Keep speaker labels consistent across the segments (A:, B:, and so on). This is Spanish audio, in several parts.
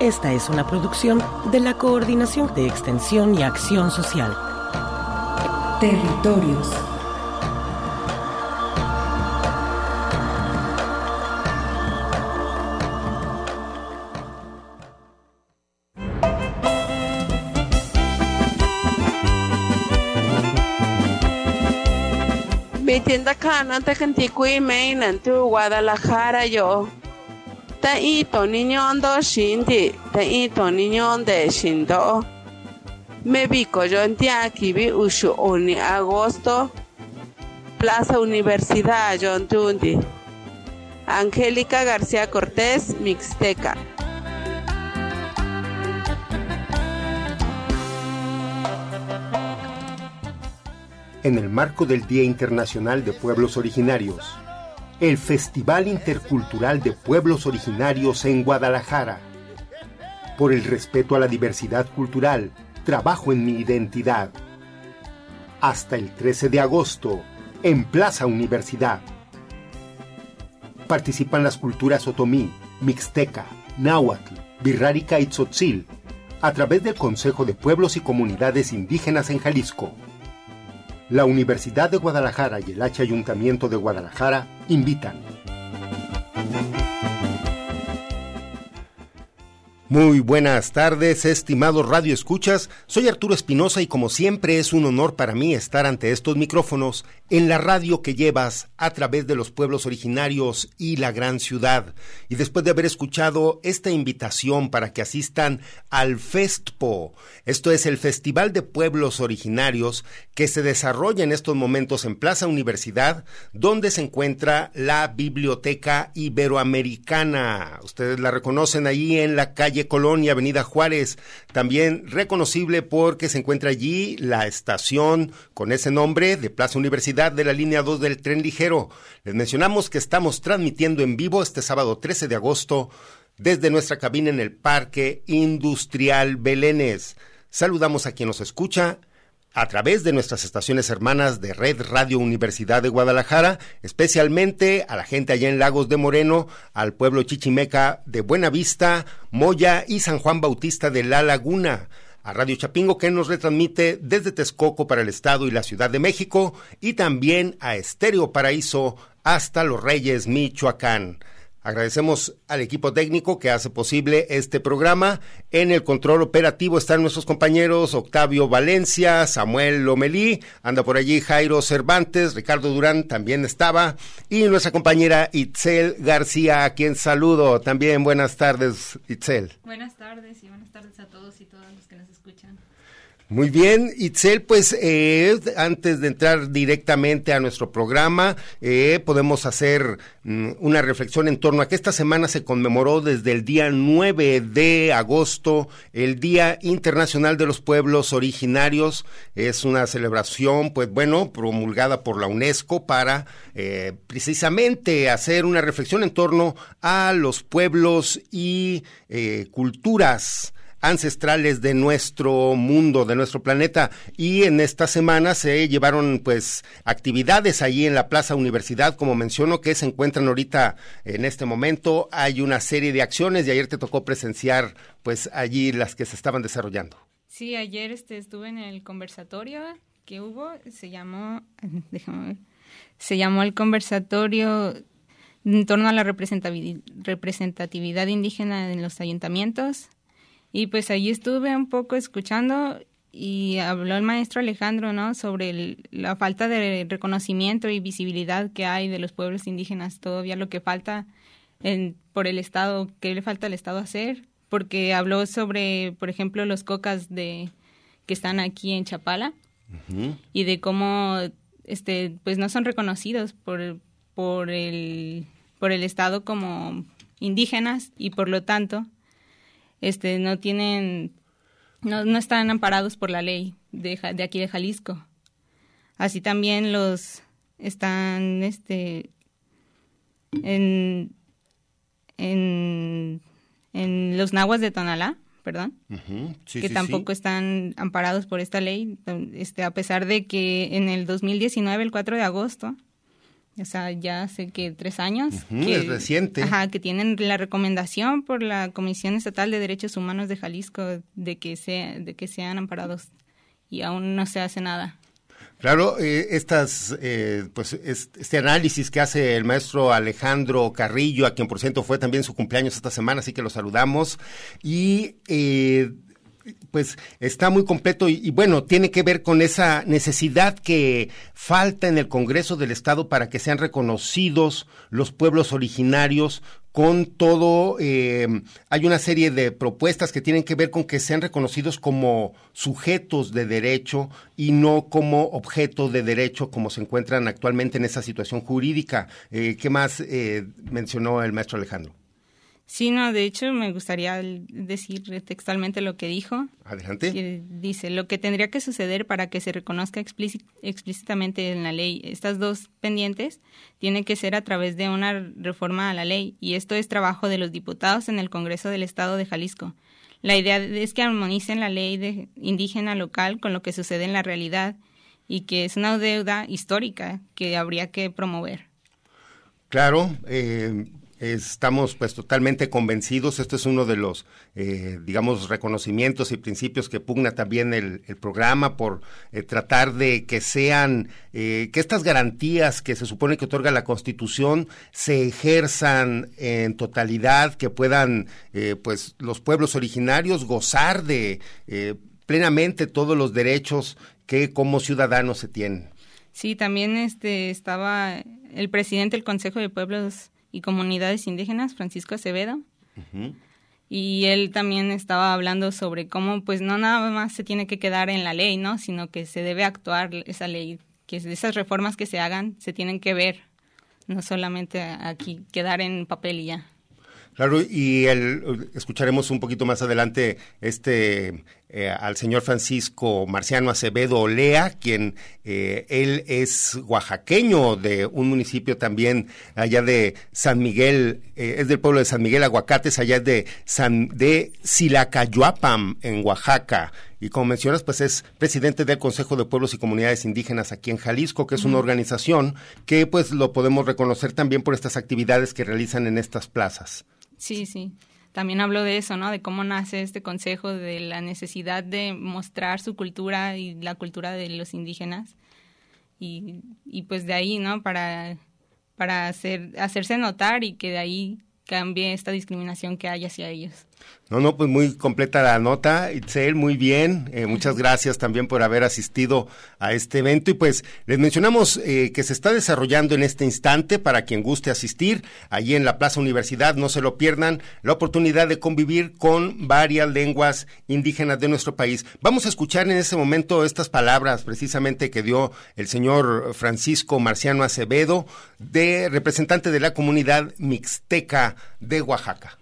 A: Esta es una producción de la Coordinación de Extensión y Acción Social.
B: Territorios.
C: tienda kana te kantikui meinan tu Guadalajara yo. Ta ito niñondo shindi, ta ito niñonde shindo. Me bico yo en tiakibi ushu oni agosto. Plaza Universidad John Tundi. Angélica García Cortés, Mixteca.
D: en el marco del Día Internacional de Pueblos Originarios, el Festival Intercultural de Pueblos Originarios en Guadalajara. Por el respeto a la diversidad cultural, trabajo en mi identidad. Hasta el 13 de agosto, en Plaza Universidad. Participan las culturas otomí, mixteca, náhuatl, birrárica y tzotzil, a través del Consejo de Pueblos y Comunidades Indígenas en Jalisco. La Universidad de Guadalajara y el H Ayuntamiento de Guadalajara invitan. Muy buenas tardes, estimados Radio Escuchas. Soy Arturo Espinosa y como siempre es un honor para mí estar ante estos micrófonos en la radio que llevas a través de los pueblos originarios y la gran ciudad. Y después de haber escuchado esta invitación para que asistan al FESTPO, esto es el Festival de Pueblos Originarios que se desarrolla en estos momentos en Plaza Universidad, donde se encuentra la Biblioteca Iberoamericana. Ustedes la reconocen ahí en la calle Colonia, Avenida Juárez, también reconocible porque se encuentra allí la estación con ese nombre de Plaza Universidad de la línea 2 del tren ligero. Les mencionamos que estamos transmitiendo en vivo este sábado 13 de agosto desde nuestra cabina en el Parque Industrial Belénes. Saludamos a quien nos escucha a través de nuestras estaciones hermanas de Red Radio Universidad de Guadalajara, especialmente a la gente allá en Lagos de Moreno, al pueblo chichimeca de Buenavista, Moya y San Juan Bautista de La Laguna, a Radio Chapingo que nos retransmite desde Texcoco para el Estado y la Ciudad de México, y también a Estéreo Paraíso hasta Los Reyes, Michoacán. Agradecemos al equipo técnico que hace posible este programa. En el control operativo están nuestros compañeros Octavio Valencia, Samuel Lomelí, anda por allí Jairo Cervantes, Ricardo Durán también estaba, y nuestra compañera Itzel García, a quien saludo. También buenas tardes, Itzel.
E: Buenas tardes y buenas tardes a todos y todas los que nos escuchan.
D: Muy bien, Itzel, pues eh, antes de entrar directamente a nuestro programa, eh, podemos hacer mm, una reflexión en torno a que esta semana se conmemoró desde el día 9 de agosto el Día Internacional de los Pueblos Originarios. Es una celebración, pues bueno, promulgada por la UNESCO para eh, precisamente hacer una reflexión en torno a los pueblos y culturas ancestrales de nuestro mundo, de nuestro planeta. Y en esta semana se llevaron pues actividades allí en la Plaza Universidad, como menciono, que se encuentran ahorita en este momento. Hay una serie de acciones y ayer te tocó presenciar pues allí las que se estaban desarrollando.
E: Sí, ayer este, estuve en el conversatorio que hubo, se llamó, déjame ver, se llamó el conversatorio en torno a la representatividad indígena en los ayuntamientos y pues ahí estuve un poco escuchando y habló el maestro Alejandro, ¿no? Sobre la falta de reconocimiento y visibilidad que hay de los pueblos indígenas, todavía lo que falta en, por el Estado, qué le falta al Estado hacer, porque habló sobre, por ejemplo, los cocas de que están aquí en Chapala y de cómo este pues no son reconocidos por por el por el estado como indígenas y por lo tanto este no tienen no, no están amparados por la ley de, de aquí de Jalisco. Así también los están este en en, en los nahuas de Tonalá perdón, que tampoco están amparados por esta ley, este, a pesar de que en el 2019, el 4 de agosto, o sea, ya hace que tres años, que,
D: es reciente,
E: ajá, que tienen la recomendación por la Comisión Estatal de Derechos Humanos de Jalisco de que se, de que sean amparados y aún no se hace nada.
D: Claro, eh, estas, eh, pues este análisis que hace el maestro Alejandro Carrillo, a quien por cierto fue también su cumpleaños esta semana, así que lo saludamos. Y eh, pues está muy completo y, bueno, tiene que ver con esa necesidad que falta en el Congreso del Estado para que sean reconocidos los pueblos originarios con todo, eh, hay una serie de propuestas que tienen que ver con que sean reconocidos como sujetos de derecho y no como objeto de derecho como se encuentran actualmente en esa situación jurídica. Eh, ¿Qué más eh, mencionó el maestro Alejandro?
E: Sí, no, de hecho me gustaría decir textualmente lo que dijo.
D: Adelante.
E: dice, lo que tendría que suceder para que se reconozca explícitamente en la ley estas dos pendientes tiene que ser a través de una reforma a la ley y esto es trabajo de los diputados en el Congreso del Estado de Jalisco. La idea es que armonicen la ley de indígena local con lo que sucede en la realidad y que es una deuda histórica que habría que promover.
D: Claro, eh, Estamos pues totalmente convencidos, este es uno de los, eh, digamos, reconocimientos y principios que pugna también el, programa por eh, tratar de que sean, eh, que estas garantías que se supone que otorga la Constitución se ejerzan en totalidad, que puedan pues los pueblos originarios gozar de plenamente todos los derechos que como ciudadanos se tienen.
E: Sí, también este estaba el presidente del Consejo de Pueblos y Comunidades Indígenas, Francisco Acevedo. Y él también estaba hablando sobre cómo, pues, no nada más se tiene que quedar en la ley, ¿no? Sino que se debe actuar esa ley, que esas reformas que se hagan se tienen que ver, no solamente aquí quedar en papel y ya.
D: Claro, y el, escucharemos un poquito más adelante este eh, al señor Francisco Marciano Acevedo Olea, quien eh, él es oaxaqueño de un municipio también allá de San Miguel, eh, es del pueblo de San Miguel Aguacates, allá de San de Silacayuapam en Oaxaca. Y como mencionas, pues es presidente del Consejo de Pueblos y Comunidades Indígenas aquí en Jalisco, que es una organización que pues lo podemos reconocer también por estas actividades que realizan en estas plazas.
E: Sí, sí. También habló de eso, ¿no? De cómo nace este consejo, de la necesidad de mostrar su cultura y la cultura de los indígenas. Y, y pues de ahí, ¿no? Para, para hacer, hacerse notar y que de ahí cambie esta discriminación que hay hacia ellos.
D: No, no, pues muy completa la nota, Itzel, muy bien. Eh, muchas gracias también por haber asistido a este evento. Y pues les mencionamos eh, que se está desarrollando en este instante para quien guste asistir, allí en la Plaza Universidad, no se lo pierdan, la oportunidad de convivir con varias lenguas indígenas de nuestro país. Vamos a escuchar en ese momento estas palabras precisamente que dio el señor Francisco Marciano Acevedo, de representante de la comunidad mixteca de Oaxaca.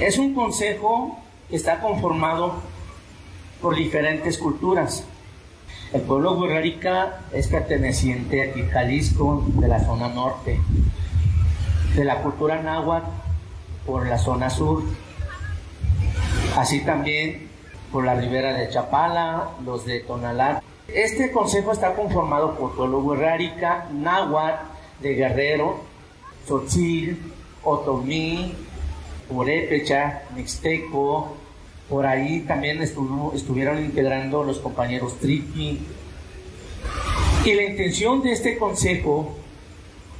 F: Es un consejo que está conformado por diferentes culturas. El pueblo guerrerica es perteneciente a Jalisco, de la zona norte, de la cultura náhuatl por la zona sur, así también por la ribera de Chapala, los de Tonalá. Este consejo está conformado por pueblo guerrerica, náhuatl de Guerrero, Tzotzil, Otomí, Purépecha, Mixteco, por ahí también estuvieron integrando los compañeros Triqui. Y la intención de este consejo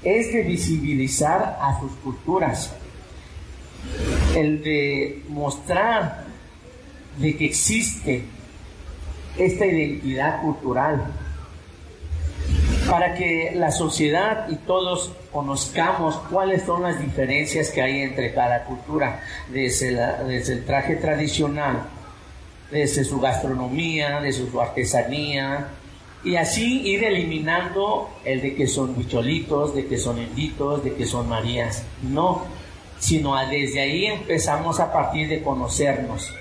F: es de visibilizar a sus culturas, el de mostrar de que existe esta identidad cultural para que la sociedad y todos conozcamos cuáles son las diferencias que hay entre cada cultura, desde, desde el traje tradicional, desde su gastronomía, desde su artesanía, y así ir eliminando el de que son bicholitos, de que son inditos, de que son marías. No, sino desde ahí empezamos a partir de conocernos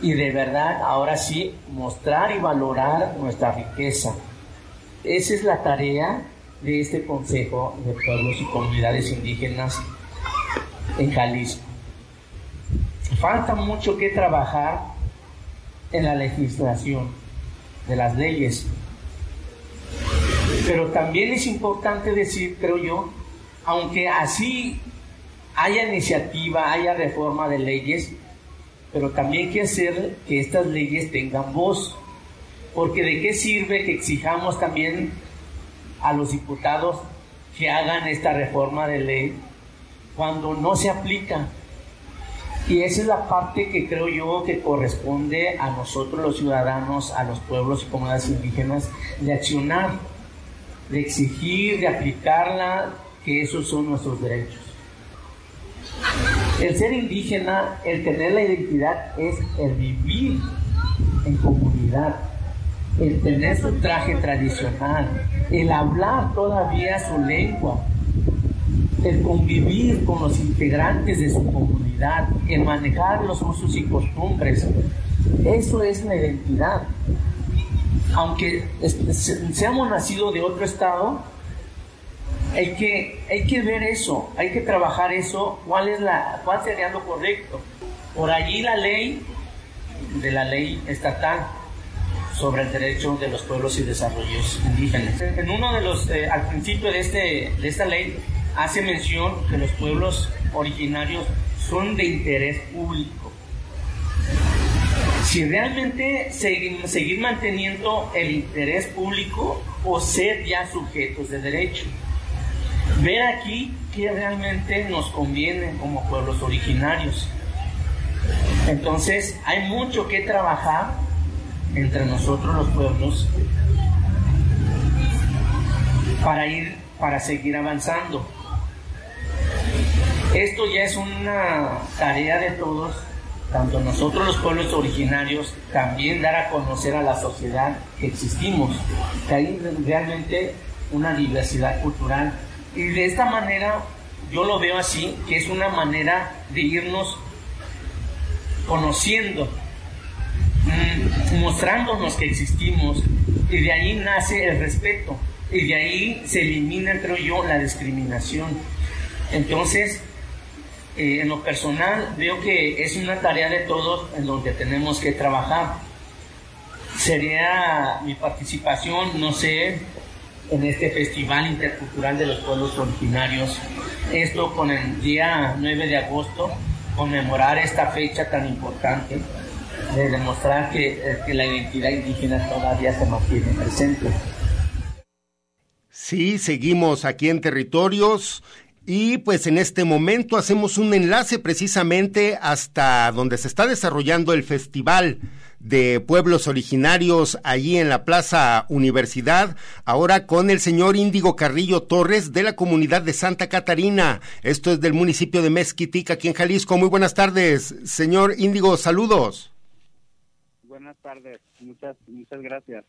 F: y de verdad ahora sí mostrar y valorar nuestra riqueza. Esa es la tarea de este Consejo de Pueblos y Comunidades Indígenas en Jalisco. Falta mucho que trabajar en la legislación de las leyes, pero también es importante decir, creo yo, aunque así haya iniciativa, haya reforma de leyes, pero también hay que hacer que estas leyes tengan voz, porque de qué sirve que exijamos también a los diputados que hagan esta reforma de ley cuando no se aplica. Y esa es la parte que creo yo que corresponde a nosotros los ciudadanos, a los pueblos y comunidades indígenas, de accionar, de exigir, de aplicarla, que esos son nuestros derechos. El ser indígena, el tener la identidad es el vivir en comunidad, el tener su traje tradicional, el hablar todavía su lengua, el convivir con los integrantes de su comunidad, el manejar los usos y costumbres. Eso es la identidad. Aunque seamos nacidos de otro estado, hay que, hay que ver eso, hay que trabajar eso, cuál, es la, cuál sería lo correcto. Por allí la ley de la ley estatal sobre el derecho de los pueblos y desarrollos indígenas. En uno de los, eh, al principio de, este, de esta ley, hace mención que los pueblos originarios son de interés público. Si realmente seguir, seguir manteniendo el interés público o ser ya sujetos de derecho ver aquí qué realmente nos conviene como pueblos originarios. Entonces hay mucho que trabajar entre nosotros los pueblos para ir, para seguir avanzando. Esto ya es una tarea de todos, tanto nosotros los pueblos originarios, también dar a conocer a la sociedad que existimos, que hay realmente una diversidad cultural y de esta manera, yo lo veo así, que es una manera de irnos conociendo, mostrándonos que existimos, y de ahí nace el respeto, y de ahí se elimina, creo yo, la discriminación. Entonces, eh, en lo personal, veo que es una tarea de todos en donde tenemos que trabajar. Sería mi participación, no sé, en este Festival Intercultural de los Pueblos Originarios. Esto con el día 9 de agosto, conmemorar esta fecha tan importante, de demostrar que, eh, que la identidad indígena todavía se mantiene presente.
D: Sí, seguimos aquí en territorios y pues en este momento hacemos un enlace precisamente hasta donde se está desarrollando el festival de pueblos originarios allí en la Plaza Universidad, ahora con el señor Índigo Carrillo Torres de la comunidad de Santa Catarina. Esto es del municipio de Mezquitic, aquí en Jalisco. Muy buenas tardes, señor Índigo, saludos.
G: Buenas tardes, muchas, muchas gracias.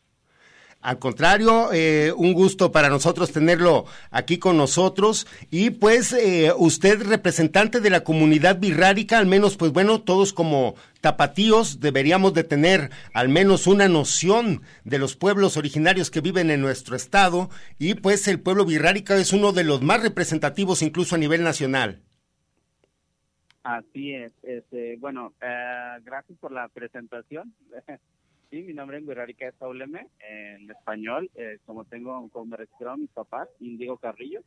D: Al contrario, eh, un gusto para nosotros tenerlo aquí con nosotros. Y pues eh, usted, representante de la comunidad birrárica, al menos, pues bueno, todos como tapatíos deberíamos de tener al menos una noción de los pueblos originarios que viven en nuestro estado. Y pues el pueblo birrárica es uno de los más representativos incluso a nivel nacional.
G: Así es. Este, bueno, eh, gracias por la presentación. Sí, mi nombre en Guerrarica es Sauleme, en español, eh, como tengo, como me registraron mis papás, Indigo Carrillo,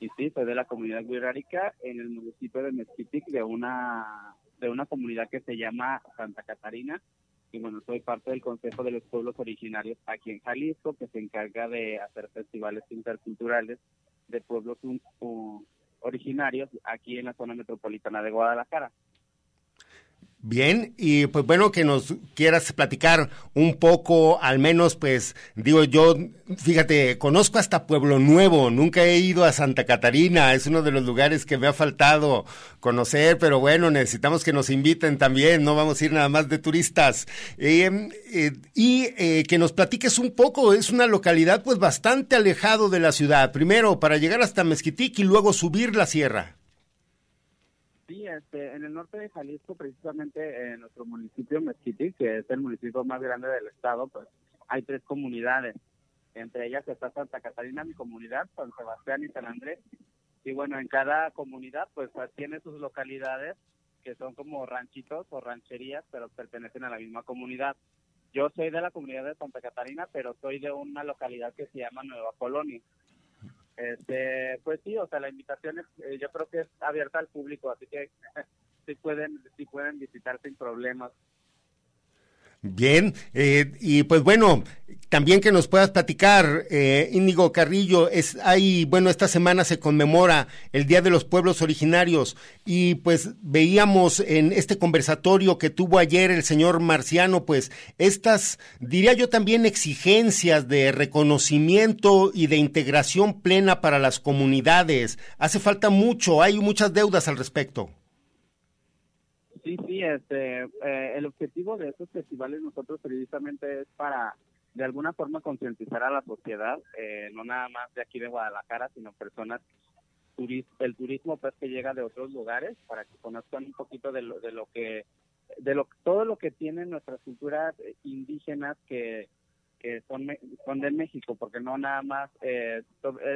G: y sí, soy de la comunidad guerrarica en el municipio de Mezquitic, de una, de una comunidad que se llama Santa Catarina, y bueno, soy parte del Consejo de los Pueblos Originarios aquí en Jalisco, que se encarga de hacer festivales interculturales de pueblos originarios aquí en la zona metropolitana de Guadalajara.
D: Bien, y pues bueno, que nos quieras platicar un poco, al menos pues digo yo, fíjate, conozco hasta Pueblo Nuevo, nunca he ido a Santa Catarina, es uno de los lugares que me ha faltado conocer, pero bueno, necesitamos que nos inviten también, no vamos a ir nada más de turistas. Eh, eh, y eh, que nos platiques un poco, es una localidad pues bastante alejado de la ciudad, primero para llegar hasta Mezquitic y luego subir la sierra.
G: Sí, este, en el norte de Jalisco, precisamente en nuestro municipio Mezquiti, que es el municipio más grande del estado, pues hay tres comunidades. Entre ellas está Santa Catarina, mi comunidad, San Sebastián y San Andrés. Y bueno, en cada comunidad pues tiene sus localidades que son como ranchitos o rancherías, pero pertenecen a la misma comunidad. Yo soy de la comunidad de Santa Catarina, pero soy de una localidad que se llama Nueva Colonia. Este, pues sí, o sea, la invitación es, eh, yo creo que es abierta al público, así que sí pueden, sí pueden visitar sin problemas.
D: Bien, eh, y pues bueno, también que nos puedas platicar, eh, Íñigo Carrillo, es ahí, bueno, esta semana se conmemora el Día de los Pueblos Originarios y pues veíamos en este conversatorio que tuvo ayer el señor Marciano, pues estas, diría yo también, exigencias de reconocimiento y de integración plena para las comunidades. Hace falta mucho, hay muchas deudas al respecto.
G: Sí, sí, este, eh, el objetivo de estos festivales nosotros precisamente es para de alguna forma concientizar a la sociedad, eh, no nada más de aquí de Guadalajara, sino personas, el turismo pues que llega de otros lugares para que conozcan un poquito de lo, de lo que, de lo todo lo que tienen nuestras culturas indígenas que, que son, son de México, porque no nada más, eh,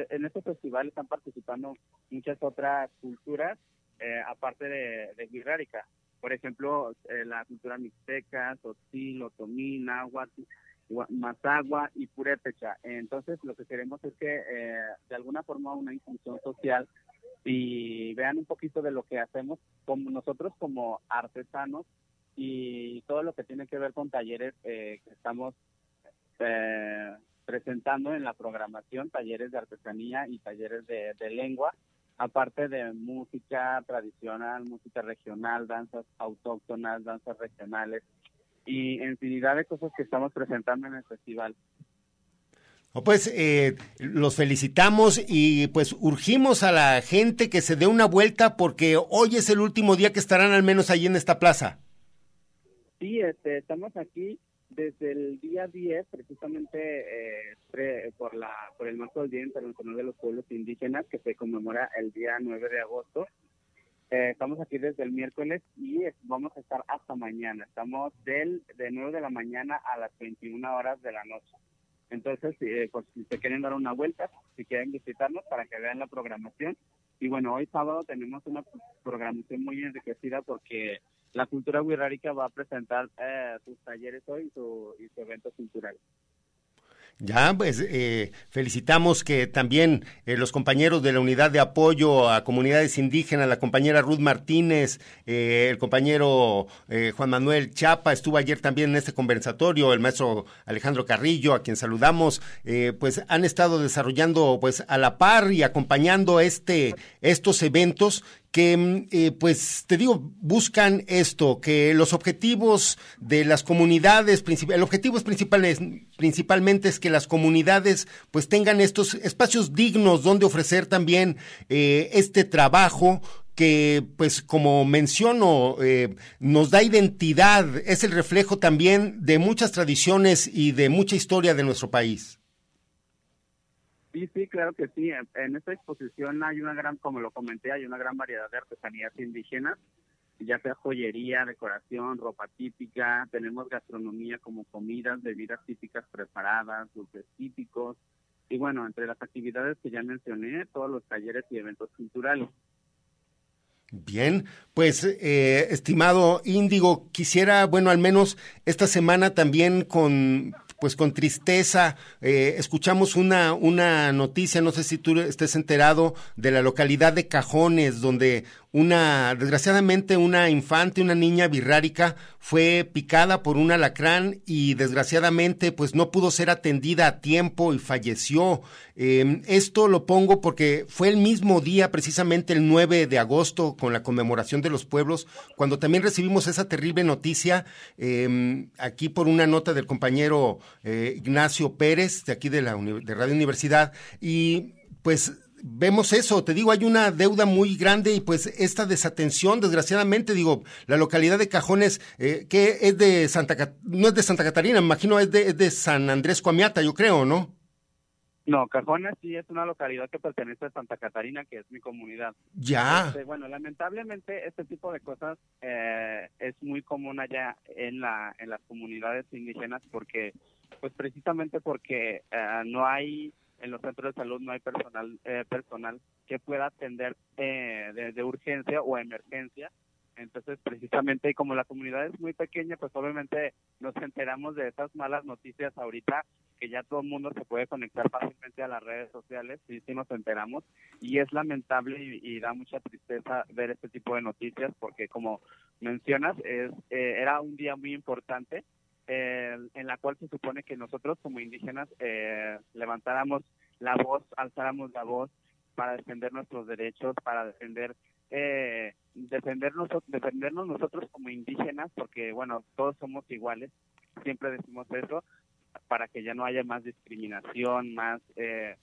G: en estos festivales están participando muchas otras culturas, aparte de, de por ejemplo, eh, la cultura mixteca, Tzotzil, Otomí, Náhuatl, Mazagua y Purépecha. Entonces, lo que queremos es que eh, de alguna forma una inclusión social y vean un poquito de lo que hacemos como nosotros como artesanos y todo lo que tiene que ver con talleres eh, que estamos presentando en la programación, talleres de artesanía y talleres de lengua aparte de música tradicional, música regional, danzas autóctonas, danzas regionales y infinidad de cosas que estamos presentando en el festival.
D: pues eh, los felicitamos y pues urgimos a la gente que se dé una vuelta porque hoy es el último día que estarán al menos allí en esta plaza.
G: Sí, este, estamos aquí desde el día 10, precisamente eh, por la por el marco del Día Internacional de los Pueblos Indígenas, que se conmemora el día 9 de agosto. Eh, estamos aquí desde el miércoles y vamos a estar hasta mañana. Estamos del de 9 de la mañana a las 21 horas de la noche. Entonces, eh, pues, si se quieren dar una vuelta, si quieren visitarnos para que vean la programación. Y bueno, hoy sábado tenemos una programación muy enriquecida porque la cultura wixárika va a presentar eh, sus talleres hoy su, y su evento cultural.
D: Ya, pues eh, felicitamos que también eh, los compañeros de la unidad de apoyo a comunidades indígenas, la compañera Ruth Martínez, eh, el compañero Juan Manuel Chapa, estuvo ayer también en este conversatorio, el maestro Alejandro Carrillo, a quien saludamos, pues han estado desarrollando pues a la par y acompañando este, estos eventos que, mm, eh, pues, te digo, buscan esto, que los objetivos de las comunidades, el objetivo es principalmente es que las comunidades, pues, tengan estos espacios dignos donde ofrecer también eh, este trabajo que, pues, como menciono, eh, nos da identidad, es el reflejo también de muchas tradiciones y de mucha historia de nuestro país.
G: Sí, sí, claro que sí. En esta exposición hay una gran, como lo comenté, hay una gran variedad de artesanías indígenas, ya sea joyería, decoración, ropa típica, tenemos gastronomía como comidas, bebidas típicas preparadas, dulces típicos, y bueno, entre las actividades que ya mencioné, todos los talleres y eventos culturales.
D: Bien, pues eh, estimado Índigo, quisiera, bueno, al menos esta semana también con pues con tristeza eh, escuchamos una, una noticia, no sé si tú estés enterado, de la localidad de Cajones, donde una, desgraciadamente, una infante, una niña birrárica, fue picada por un alacrán y desgraciadamente, pues no pudo ser atendida a tiempo y falleció. Em, esto lo pongo porque fue el mismo día, precisamente el 9 de agosto, con la conmemoración de los pueblos, cuando también recibimos esa terrible noticia, em, aquí por una nota del compañero eh, Ignacio Pérez, de aquí de la de Radio Universidad, y pues vemos eso, te digo, hay una deuda muy grande y pues esta desatención, desgraciadamente, digo, la localidad de Cajones, eh, que es de Santa, no es de Santa Catarina, me imagino es de, es de San Andrés Coamiata, yo creo, ¿no?
G: No, Cajones sí es una localidad que pertenece a Santa Catarina, que es mi comunidad.
D: Ya.
G: Este, bueno, lamentablemente este tipo de cosas eh, es muy común allá en la en las comunidades indígenas porque, pues precisamente porque eh, no hay en los centros de salud no hay personal eh, personal que pueda atender eh, de, urgencia o emergencia. Entonces, precisamente, como la comunidad es muy pequeña, pues obviamente nos enteramos de estas malas noticias ahorita, que ya todo el mundo se puede conectar fácilmente a las redes sociales, y sí nos enteramos, y es lamentable y, da mucha tristeza ver este tipo de noticias, porque como mencionas, es, eh, era un día muy importante, en la cual se supone que nosotros como indígenas eh, levantáramos la voz, alzáramos la voz para defender nuestros derechos, para defender eh, defendernos, defendernos nosotros como indígenas, porque bueno, todos somos iguales, siempre decimos eso, para que ya no haya más discriminación, más eh,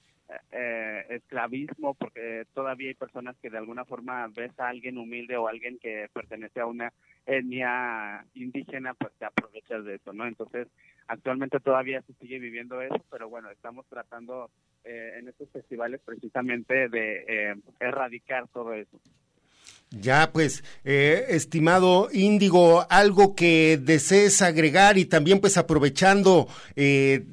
G: eh, esclavismo, porque todavía hay personas que de alguna forma ves a alguien humilde o alguien que pertenece a una etnia indígena, pues te aprovechas de eso, ¿no? Entonces, actualmente todavía se sigue viviendo eso, pero bueno, estamos tratando eh, en estos festivales precisamente de eh, erradicar todo eso.
D: Ya, pues, eh, estimado Índigo, algo que desees agregar y también pues aprovechando eh,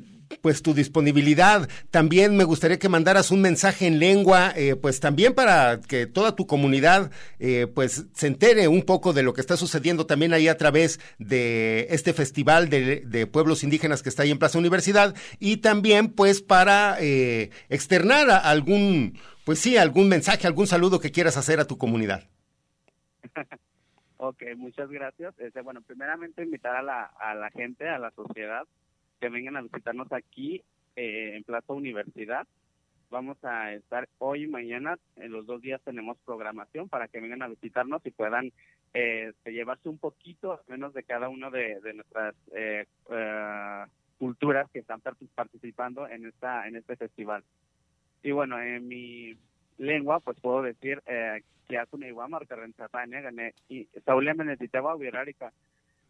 D: pues tu disponibilidad. También me gustaría que mandaras un mensaje en lengua, eh, pues también para que toda tu comunidad eh, pues se entere un poco de lo que está sucediendo también ahí a través de este festival de, pueblos indígenas que está ahí en Plaza Universidad y también pues para eh, externar algún, pues sí, algún mensaje, algún saludo que quieras hacer a tu comunidad.
G: ok, muchas gracias. Este, bueno, primeramente invitar a la, a la gente, a la sociedad, que vengan a visitarnos aquí eh, en Plaza Universidad. Vamos a estar hoy y mañana, en los dos días tenemos programación para que vengan a visitarnos y puedan eh, llevarse un poquito, al menos de cada uno de, nuestras eh, culturas que están participando en esta en este festival. Y bueno, en mi lengua, pues puedo decir que hace una iguama, que gané y Saúl me necesitaba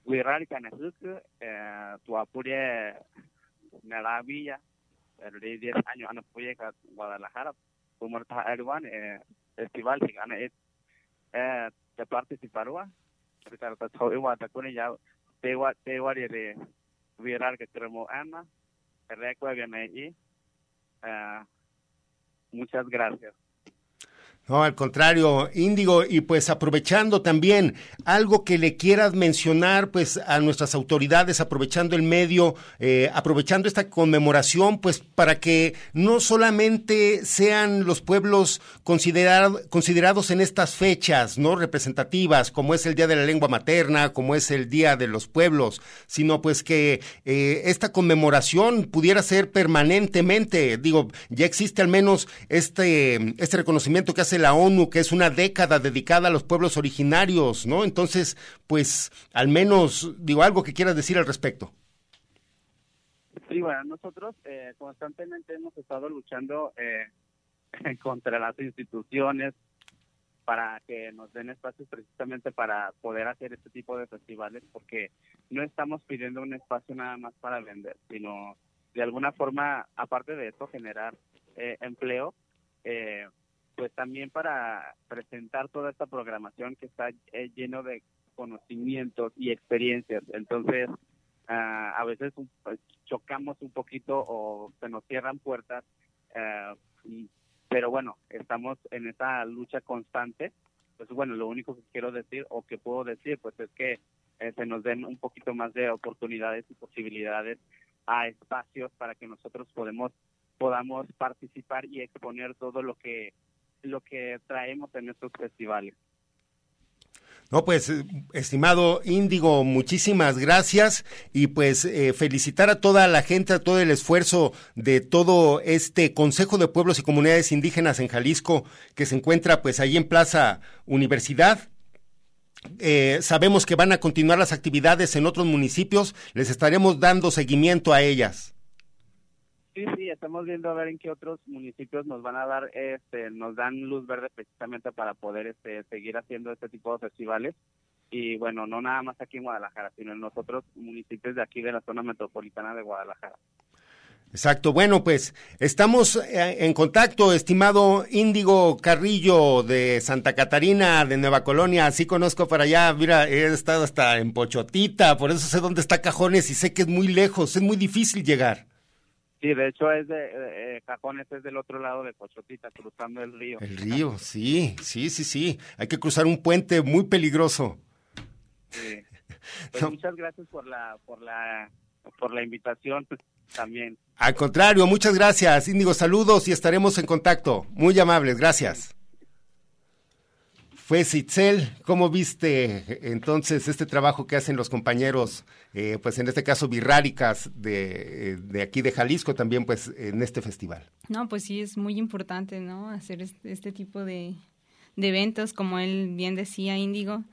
G: wirarika na huku eh, tuapuria na la villa el de 10 años ana puye ka Guadalajara ta Erwan eh, festival que ana eh te participarwa pero ta tau iwa ta kuni ya te wa te wa de virar que tenemos ama recuerda ahí eh, muchas gracias
D: no, al contrario, Índigo, y pues aprovechando también algo que le quieras mencionar, pues a nuestras autoridades, aprovechando el medio, eh, aprovechando esta conmemoración, pues para que no solamente sean los pueblos considerados en estas fechas, ¿no? Representativas, como es el Día de la Lengua Materna, como es el Día de los Pueblos, sino pues que eh, esta conmemoración pudiera ser permanentemente, digo, ya existe al menos este, este reconocimiento que hace la ONU, que es una década dedicada a los pueblos originarios, ¿no? Entonces, pues, al menos, digo, algo que quieras decir al respecto.
G: Sí, bueno, nosotros eh, constantemente hemos estado luchando eh, contra las instituciones para que nos den espacios precisamente para poder hacer este tipo de festivales, porque no estamos pidiendo un espacio nada más para vender, sino de alguna forma, aparte de esto, generar eh, empleo, eh, pues también para presentar toda esta programación que está eh, lleno de conocimientos y experiencias. Entonces, ah, a veces pues, chocamos un poquito o se nos cierran puertas, ah, pero bueno, estamos en esa lucha constante. Pues bueno, lo único que quiero decir o que puedo decir, pues es que eh, se nos den un poquito más de oportunidades y posibilidades a espacios para que nosotros podemos podamos participar y exponer todo lo que lo que traemos en estos festivales.
D: No, pues, estimado Índigo, muchísimas gracias y pues eh, felicitar a toda la gente, a todo el esfuerzo de todo este Consejo de Pueblos y Comunidades Indígenas en Jalisco que se encuentra pues ahí en Plaza Universidad. Eh, sabemos que van a continuar las actividades en otros municipios, les estaremos dando seguimiento a ellas.
G: Sí, sí, estamos viendo a ver en qué otros municipios nos van a dar, este, nos dan luz verde precisamente para poder este, seguir haciendo este tipo de festivales. Y bueno, no nada más aquí en Guadalajara, sino en los otros municipios de aquí de la zona metropolitana de Guadalajara.
D: Exacto. Bueno, pues estamos eh, en contacto, estimado Índigo Carrillo de Santa Catarina, de Nueva Colonia. Así conozco para allá. Mira, he estado hasta en Pochotita, por eso sé dónde está Cajones y sé que es muy lejos, es muy difícil llegar.
G: Sí, de hecho es de eh, Cajones es del otro lado de Pochotita, cruzando el río.
D: El río, sí, sí, sí, sí. Hay que cruzar un puente muy peligroso.
G: Sí. Pues no. muchas gracias por la por la por la invitación también.
D: Al contrario, muchas gracias. Índigo, saludos y estaremos en contacto. Muy amables, gracias. Fue Citzel, ¿cómo viste entonces este trabajo que hacen los compañeros, eh, pues en este caso birráricas de, de, aquí de Jalisco también, pues en este festival?
E: No, pues sí, es muy importante, ¿no? Hacer este, este tipo de, de, eventos, como él bien decía, Índigo,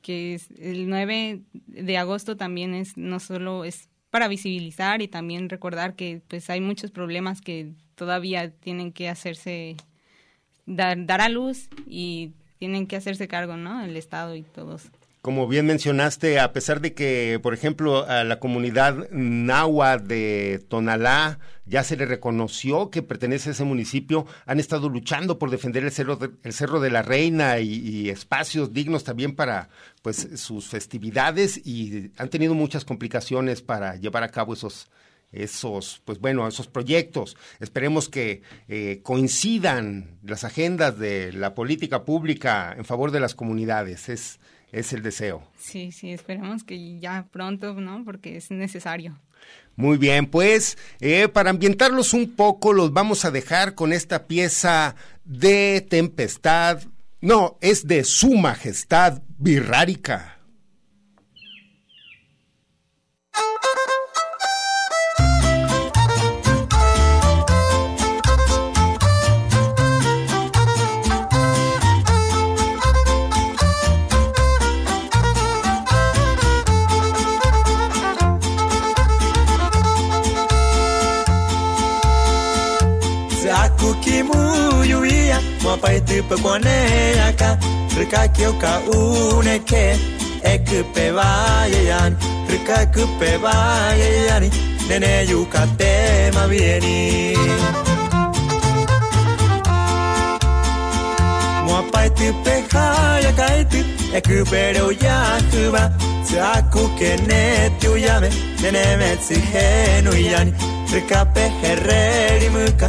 E: que es el 9 de agosto también es, no solo es para visibilizar y también recordar que pues hay muchos problemas que todavía tienen que hacerse, dar, dar a luz y tienen que hacerse cargo, ¿no? El Estado y todos.
D: Como bien mencionaste, a pesar de que, por ejemplo, a la comunidad náhuatl de Tonalá ya se le reconoció que pertenece a ese municipio, han estado luchando por defender el cerro de, el cerro de la Reina y, y, espacios dignos también para pues sus festividades y han tenido muchas complicaciones para llevar a cabo esos esos, pues bueno, esos proyectos. Esperemos que eh, coincidan las agendas de la política pública en favor de las comunidades. Es, es el deseo.
E: Sí, sí, esperemos que ya pronto, ¿no? Porque es necesario.
D: Muy bien, pues eh, para ambientarlos un poco, los vamos a dejar con esta pieza de Tempestad. No, es de Su Majestad paiti
H: pe koneaka, rika kioka uneke, ek pe vajean, rika ke pe vajejani, nene juka tema vieni. Mua paiti pe haja kaiti, ek pe reuja hyvä, se u ya me nene metsi henujani, rika pe herreri myka,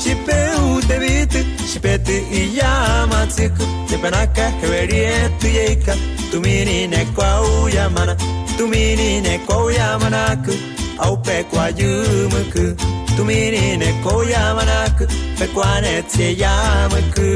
H: ci peu de bit și pe tâi ia mațicu de pe naca hverie tu ei ca tu mini ne coau ia mana tu mini ne coau ia mana cu au pe coa jumă cu tu mini ne coau ia mana cu pe coa ne ție ia mă cu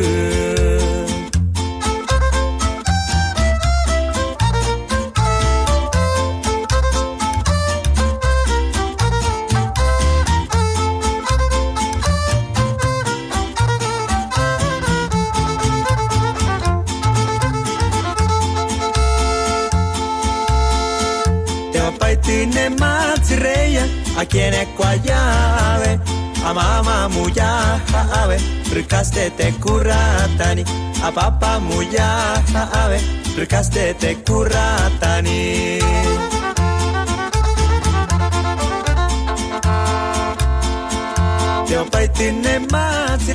H: a quien es cuallave, a mama mullave, ricaste te curratani, a papa mullave, ricaste te curratani. Te opaiti ne matsi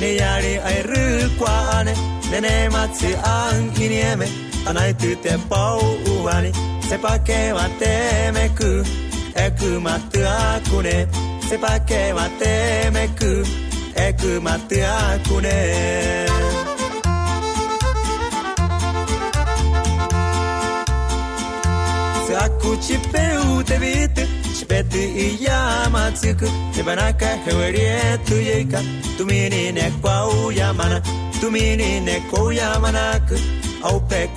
H: ne järi ai rykwane, ne ne matsi ankinieme, anaiti te pauvani, se pakeva teme kyy. E cu mă tăcune Se pa che mă teme cu E cu mă Se acu ci peu te vite Și pe tâi ia mă țică Te bana ca hăurie tu ei ca Tu minine cu au ia Tu Au pe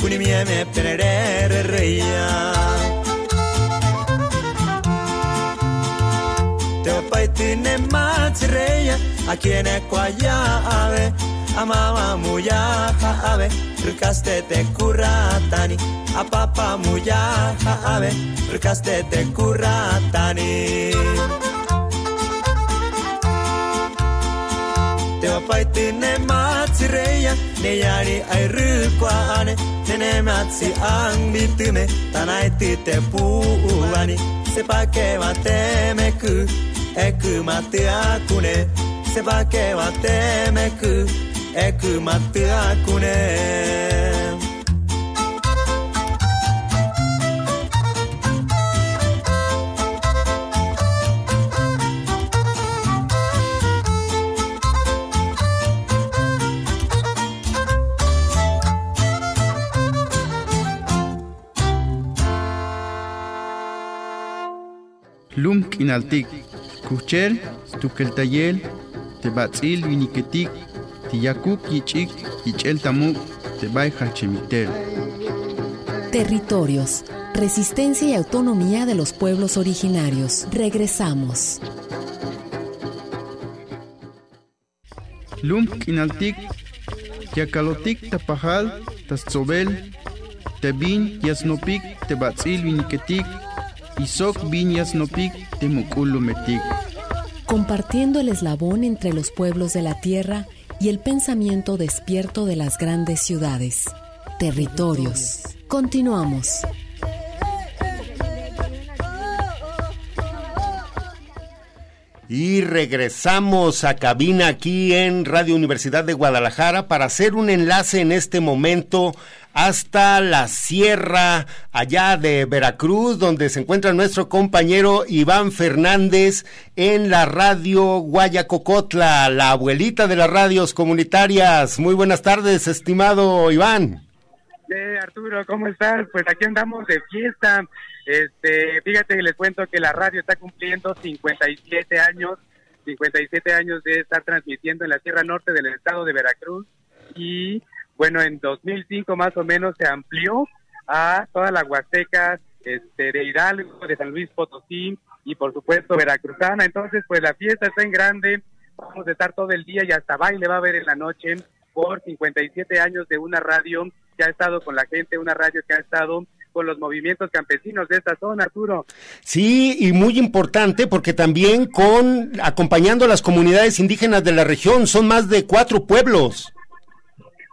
H: Kunimie me perere reya Te paiti ne matsireya Aquí ne kwa ya ave Amama muya ave Rukaste te kuratani Apapa muya ave Rukaste te Te vapaiti ne maatsi reija, ne jäädi ai ryykua ane. Ne ne matsi angvitime, tanaiti te puuvani. Se pakeva temeky, eky matiakune. Se pakeva temeky, eky matiakune. Ku Eku mate akune
I: Lum kinaltik, kuchel, tukeltayel, tebatzil viniketik, tiyakuk yichik, yichel tamuk, tebay hachemitel.
J: Territorios, resistencia y autonomía de los pueblos originarios. Regresamos.
I: Lum kinaltik, yakalotik tapajal, tatzobel, tebin yasnopik, tebatzil viniketik, Isok viñas metik.
J: Compartiendo el eslabón entre los pueblos de la tierra y el pensamiento despierto de las grandes ciudades. Territorios. Continuamos.
D: Y regresamos a cabina aquí en Radio Universidad de Guadalajara para hacer un enlace en este momento hasta la sierra allá de Veracruz, donde se encuentra nuestro compañero Iván Fernández en la radio Guayacocotla, la abuelita de las radios comunitarias. Muy buenas tardes, estimado Iván.
K: Eh, Arturo, ¿cómo estás? Pues aquí andamos de fiesta. Este, fíjate que les cuento que la radio está cumpliendo 57 años, 57 años de estar transmitiendo en la Sierra Norte del estado de Veracruz y bueno, en 2005 más o menos se amplió a toda la Huasteca este, de Hidalgo, de San Luis Potosí y por supuesto Veracruzana. Entonces, pues la fiesta está en grande, vamos a estar todo el día y hasta baile va a haber en la noche por 57 años de una radio que ha estado con la gente, una radio que ha estado con los movimientos campesinos de esta zona, Arturo.
D: Sí, y muy importante porque también con acompañando a las comunidades indígenas de la región, son más de cuatro pueblos.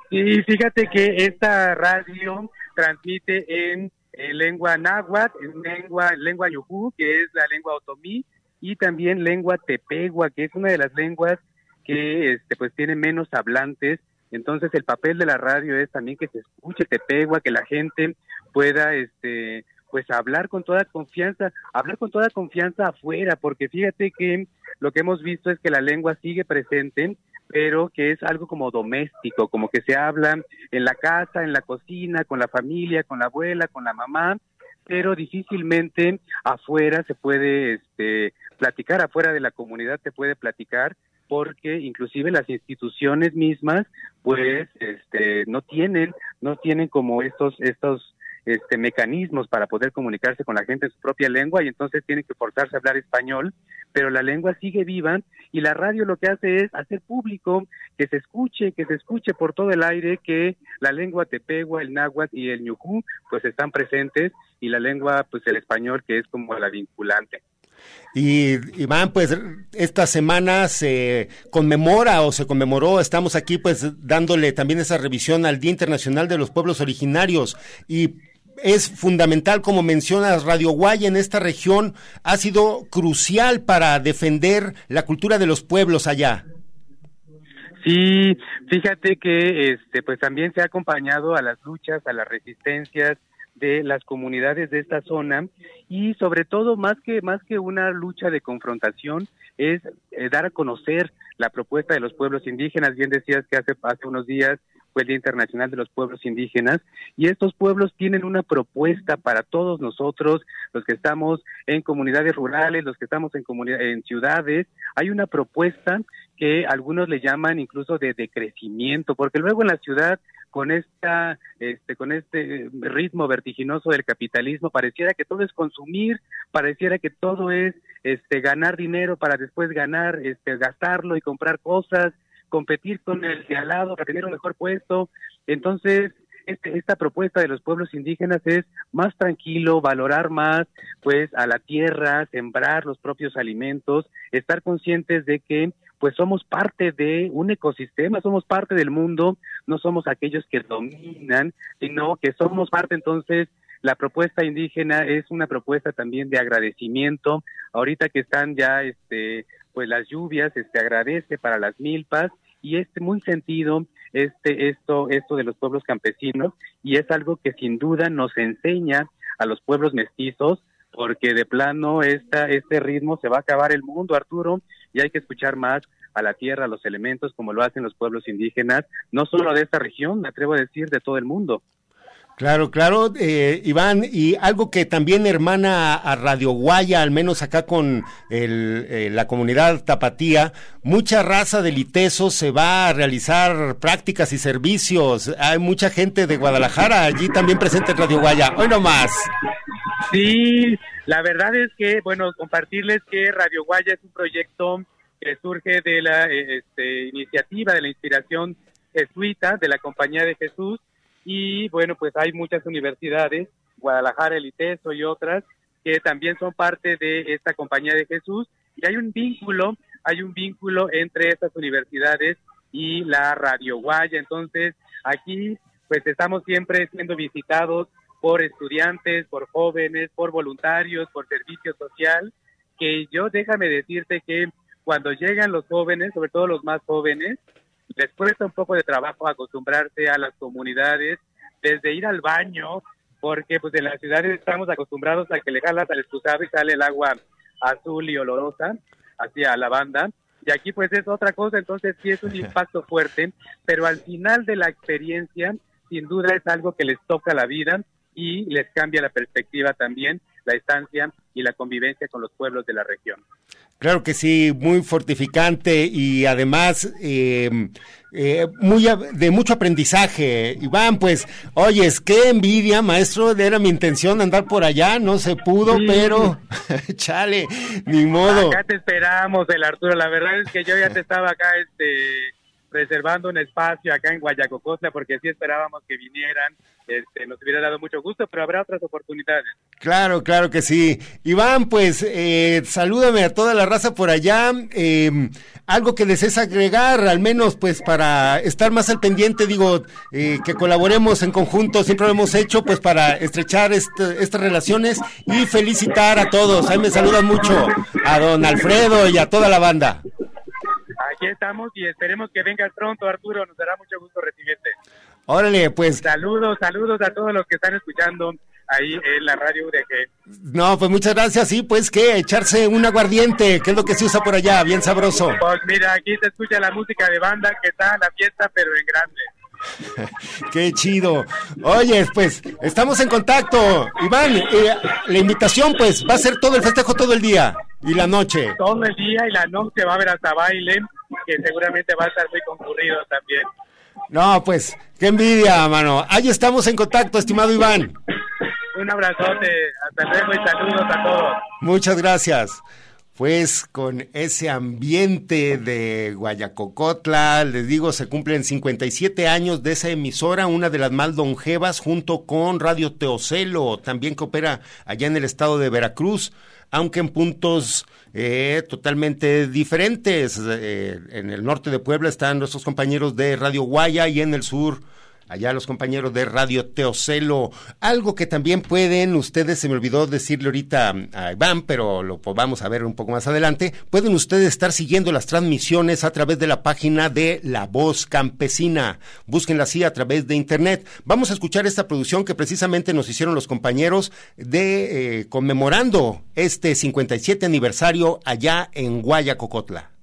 K: Sí, fíjate que esta radio transmite en, en lengua náhuatl, en lengua, lengua yujú, que es la lengua otomí, y también lengua tepegua, que es una de las lenguas que este, pues tiene menos hablantes. Entonces el papel de la radio es también que se escuche tepegua, que la gente pueda este pues hablar con toda confianza, hablar con toda confianza afuera, porque fíjate que lo que hemos visto es que la lengua sigue presente, pero que es algo como doméstico, como que se habla en la casa, en la cocina, con la familia, con la abuela, con la mamá, pero difícilmente afuera se puede este, platicar, afuera de la comunidad se puede platicar, porque inclusive las instituciones mismas, pues, este, no tienen, no tienen como estos, estos este, mecanismos para poder comunicarse con la gente en su propia lengua y entonces tienen que forzarse a hablar español, pero la lengua sigue viva y la radio lo que hace es hacer público que se escuche, que se escuche por todo el aire que la lengua tepegua, el náhuatl y el ñujú pues están presentes y la lengua pues el español que es como la vinculante.
D: Y Iván, pues esta semana se conmemora o se conmemoró, estamos aquí pues dándole también esa revisión al Día Internacional de los Pueblos Originarios y es fundamental, como mencionas, Radio Guaya en esta región ha sido crucial para defender la cultura de los pueblos allá.
K: Sí, fíjate que este pues también se ha acompañado a las luchas, a las resistencias de las comunidades de esta zona y sobre todo más que más que una lucha de confrontación es eh, dar a conocer la propuesta de los pueblos indígenas. Bien decías que hace hace unos días fue el Día Internacional de los Pueblos Indígenas, y estos pueblos tienen una propuesta para todos nosotros, los que estamos en comunidades rurales, los que estamos en, en ciudades, hay una propuesta que algunos le llaman incluso de decrecimiento, porque luego en la ciudad con esta este con este ritmo vertiginoso del capitalismo pareciera que todo es consumir, pareciera que todo es este ganar dinero para después ganar este gastarlo y comprar cosas competir con el de al lado para tener un mejor puesto. Entonces, este, esta propuesta de los pueblos indígenas es más tranquilo, valorar más pues a la tierra, sembrar los propios alimentos, estar conscientes de que pues somos parte de un ecosistema, somos parte del mundo, no somos aquellos que dominan, sino que somos parte entonces la propuesta indígena es una propuesta también de agradecimiento. Ahorita que están ya este pues las lluvias, este agradece para las milpas y es muy sentido este esto esto de los pueblos campesinos y es algo que sin duda nos enseña a los pueblos mestizos porque de plano esta este ritmo se va a acabar el mundo Arturo y hay que escuchar más a la tierra, a los elementos como lo hacen los pueblos indígenas, no solo de esta región, me atrevo a decir de todo el mundo.
D: Claro, claro, eh, Iván, y algo que también hermana a Radio Guaya, al menos acá con el, eh, la comunidad tapatía, mucha raza de litesos se va a realizar prácticas y servicios. Hay mucha gente de Guadalajara allí también presente en Radio Guaya. Hoy no más.
K: Sí, la verdad es que, bueno, compartirles que Radio Guaya es un proyecto que surge de la eh, este, iniciativa, de la inspiración jesuita de la Compañía de Jesús y bueno, pues hay muchas universidades, Guadalajara, el ITESO y otras, que también son parte de esta compañía de Jesús y hay un vínculo, hay un vínculo entre estas universidades y la Radio Guaya. Entonces, aquí pues estamos siempre siendo visitados por estudiantes, por jóvenes, por voluntarios, por servicio social, que yo déjame decirte que cuando llegan los jóvenes, sobre todo los más jóvenes, les cuesta un poco de trabajo acostumbrarse a las comunidades, desde ir al baño, porque pues en las ciudades estamos acostumbrados a que le jalas al excusado y sale el agua azul y olorosa hacia la banda. Y aquí pues es otra cosa, entonces sí es un impacto fuerte, pero al final de la experiencia, sin duda es algo que les toca la vida y les cambia la perspectiva también, la estancia y la convivencia con los pueblos de la región.
D: Claro que sí, muy fortificante y además eh, eh, muy de mucho aprendizaje. Iván, pues, oyes, qué envidia, maestro, era mi intención andar por allá, no se pudo, pero chale, ni modo.
K: Acá te esperamos, el Arturo, la verdad es que yo ya te estaba acá, este reservando un espacio acá en Guayacocotla porque sí esperábamos que vinieran, este, nos hubiera dado mucho gusto, pero habrá otras oportunidades.
D: Claro, claro que sí. Iván, pues eh, salúdame a toda la raza por allá. Em, algo que desees agregar, al menos pues para estar más al pendiente, digo, eh, que colaboremos en conjunto, siempre lo hemos hecho pues para estrechar este, estas relaciones y felicitar a todos. Ahí me saludan mucho a don Alfredo y a toda la banda.
K: Aquí estamos y esperemos que vengas pronto, Arturo. Nos dará mucho gusto recibirte.
D: Órale, pues.
K: Saludos, saludos a todos los que están escuchando ahí en la radio UDG.
D: No, pues muchas gracias. Sí, pues que echarse un aguardiente, que es lo que se usa por allá, bien sabroso.
K: Pues mira, aquí se escucha la música de banda que está en la fiesta, pero en grande.
D: Qué chido. Oye, pues estamos en contacto. Iván, eh, la invitación pues va a ser todo el festejo todo el día y la noche.
K: Todo el día y la noche va a haber hasta baile, que seguramente va a estar muy concurrido también.
D: No, pues, qué envidia, mano. Ahí estamos en contacto, estimado Iván.
K: Un abrazote, hasta luego y saludos a todos.
D: Muchas gracias pues con ese ambiente de Guayacocotla, les digo, se cumplen 57 años de esa emisora, una de las más longevas, junto con Radio Teocelo, también que opera allá en el estado de Veracruz, aunque en puntos eh, totalmente diferentes. Eh, en el norte de Puebla están nuestros compañeros de Radio Guaya y en el sur allá los compañeros de Radio Teocelo. Algo que también pueden, ustedes, se me olvidó decirle ahorita a Iván, pero lo vamos a ver un poco más adelante, pueden ustedes estar siguiendo las transmisiones a través de la página de La Voz Campesina. Búsquenla así a través de internet. Vamos a escuchar esta producción que precisamente nos hicieron los compañeros de eh, conmemorando este 57 aniversario allá en Guayacocotla.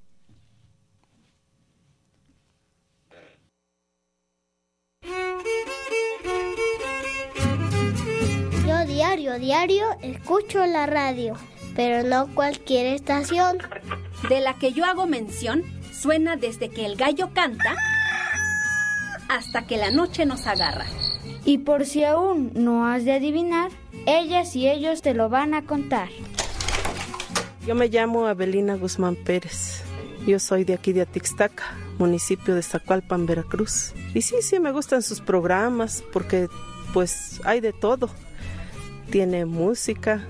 L: Diario, escucho la radio, pero no cualquier estación.
M: De la que yo hago mención suena desde que el gallo canta hasta que la noche nos agarra.
N: Y por si aún no has de adivinar, ellas y ellos te lo van a contar.
O: Yo me llamo Abelina Guzmán Pérez. Yo soy de aquí de Atixtaca, municipio de Zacualpan, Veracruz. Y sí, sí me gustan sus programas porque pues hay de todo tiene música,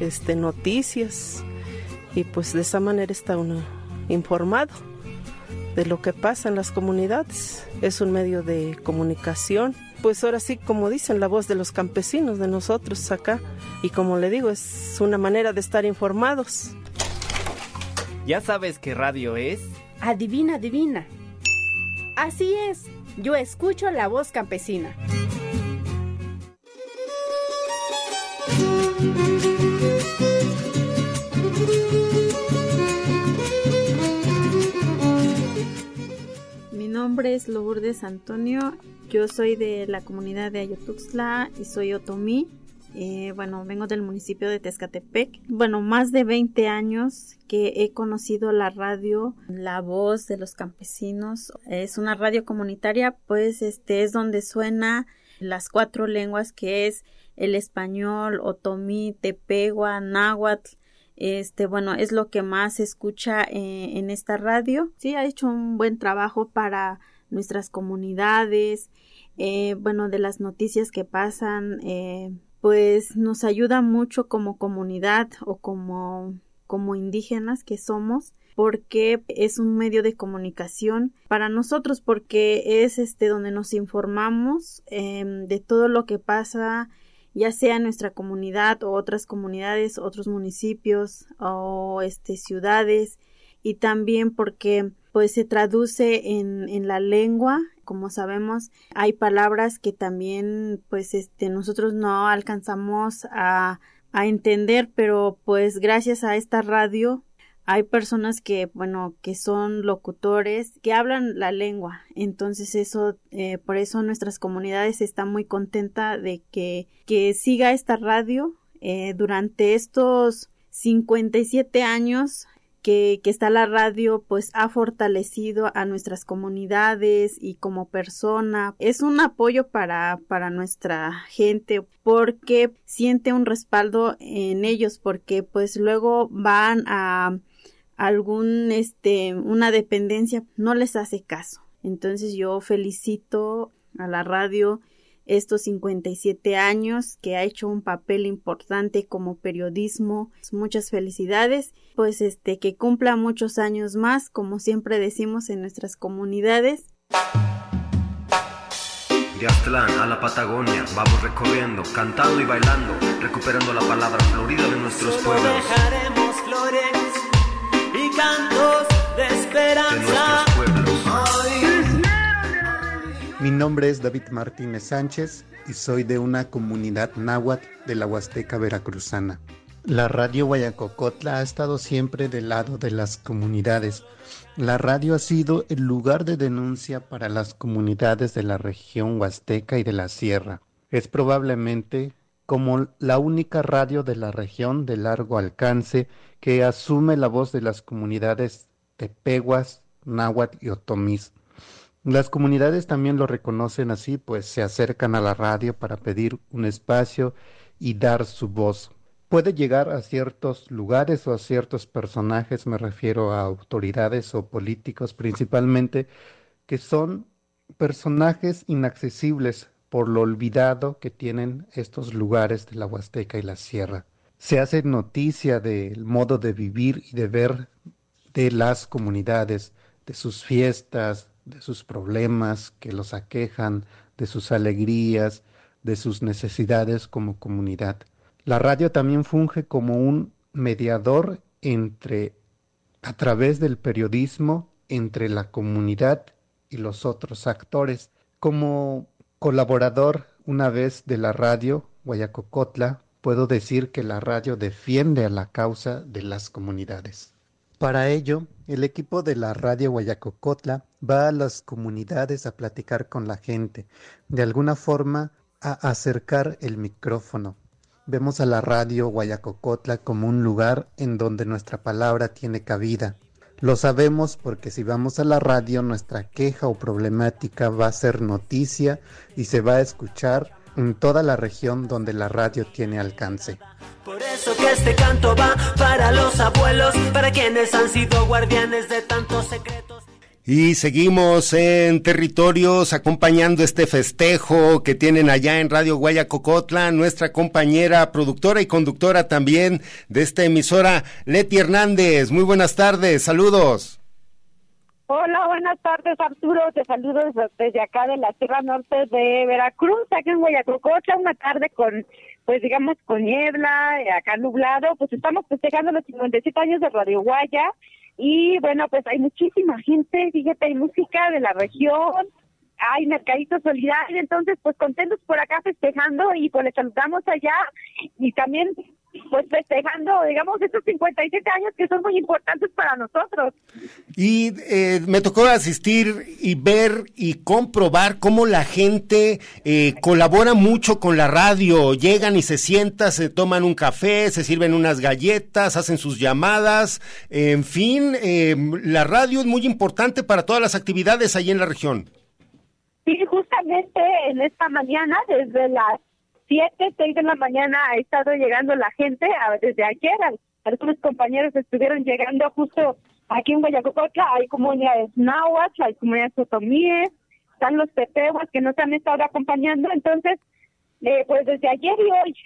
O: este, noticias y pues de esa manera está uno informado de lo que pasa en las comunidades. Es un medio de comunicación. Pues ahora sí, como dicen, la voz de los campesinos, de nosotros acá. Y como le digo, es una manera de estar informados.
P: ¿Ya sabes qué radio es?
Q: Adivina, adivina. Así es, yo escucho la voz campesina.
R: Mi nombre es Lourdes Antonio, yo soy de la comunidad de Ayotuxtla y soy otomí. Eh, bueno, vengo del municipio de Tezcatepec. Bueno, más de 20 años que he conocido la radio, la voz de los campesinos. Es una radio comunitaria, pues este es donde suena las cuatro lenguas que es el español, otomí, tepegua, náhuatl, este, bueno, es lo que más se escucha eh, en esta radio. Sí, ha hecho un buen trabajo para nuestras comunidades, eh, bueno, de las noticias que pasan, eh, pues nos ayuda mucho como comunidad o como, como indígenas que somos porque es un medio de comunicación para nosotros porque es este donde nos informamos em, de todo lo que pasa ya sea nuestra comunidad o otras comunidades, otros municipios o este ciudades. Y también porque pues se traduce en, en la lengua como sabemos hay palabras que también pues este nosotros no alcanzamos a, a entender pero pues gracias a esta radio hay personas que, bueno, que son locutores, que hablan la lengua. Entonces eso, eh, por eso nuestras comunidades están muy contentas de que, que siga esta radio eh, durante estos 57 años que, que, está la radio, pues ha fortalecido a nuestras comunidades y como persona. Es un apoyo para, para nuestra gente porque siente un respaldo en ellos porque pues luego van a algún este una dependencia no les hace caso. Entonces yo felicito a la radio estos 57 años que ha hecho un papel importante como periodismo. Muchas felicidades, pues este que cumpla muchos años más, como siempre decimos en nuestras comunidades.
S: De Aztlán a la Patagonia vamos recorriendo, cantando y bailando, recuperando la palabra florida de nuestros pueblos
H: cantos de esperanza.
T: Mi nombre es David Martínez Sánchez y soy de una comunidad náhuatl de la Huasteca Veracruzana. La radio Guayacocotla ha estado siempre del lado de las comunidades. La radio ha sido el lugar de denuncia para las comunidades de la región huasteca y de la sierra. Es probablemente como la única radio de la región de largo alcance que asume la voz de las comunidades tepehuas, náhuatl y otomís. Las comunidades también lo reconocen así, pues se acercan a la radio para pedir un espacio y dar su voz. Puede llegar a ciertos lugares o a ciertos personajes, me refiero a autoridades o políticos principalmente, que son personajes inaccesibles por lo olvidado que tienen estos lugares de la Huasteca y la Sierra se hace noticia del modo de vivir y de ver de las comunidades, de sus fiestas, de sus problemas que los aquejan, de sus alegrías, de sus necesidades como comunidad. La radio también funge como un mediador entre, a través del periodismo, entre la comunidad y los otros actores. Como colaborador una vez de la radio Guayacocotla, puedo decir que la radio defiende a la causa de las comunidades. Para ello, el equipo de la radio Guayacocotla va a las comunidades a platicar con la gente, de alguna forma a acercar el micrófono. Vemos a la radio Guayacocotla como un lugar en donde nuestra palabra tiene cabida. Lo sabemos porque si vamos a la radio nuestra queja o problemática va a ser noticia y se va a escuchar en toda la región donde la radio tiene alcance.
H: Por eso que este canto va para los abuelos, para quienes han sido guardianes de tantos secretos.
D: Y seguimos en territorios acompañando este festejo que tienen allá en Radio Guayacocotla, nuestra compañera productora y conductora también de esta emisora, Leti Hernández. Muy buenas tardes, saludos.
U: Hola, buenas tardes Arturo, te saludo desde acá de la Sierra Norte de Veracruz, aquí en Guayacocotla, una tarde con, pues digamos, con niebla, acá nublado, pues estamos festejando los 57 años de Radio Guaya. Y bueno, pues hay muchísima gente, fíjate, hay música de la región, hay mercadito solidario, entonces pues contentos por acá festejando y pues les saludamos allá. Y también pues festejando, digamos, estos 57 años que son muy importantes para nosotros.
D: Y eh, me tocó asistir y ver y comprobar cómo la gente eh, colabora mucho con la radio, llegan y se sientan, se toman un café, se sirven unas galletas, hacen sus llamadas, en fin, eh, la radio es muy importante para todas las actividades ahí en la región.
U: Sí, justamente en esta mañana, desde las 7, 6 de la mañana ha estado llegando la gente, desde ayer algunos compañeros estuvieron llegando justo aquí en Guayacocotla, hay comunidades náhuatl, hay comunidades otomíes, están los tepehuas que nos han estado acompañando, entonces eh, pues desde ayer y hoy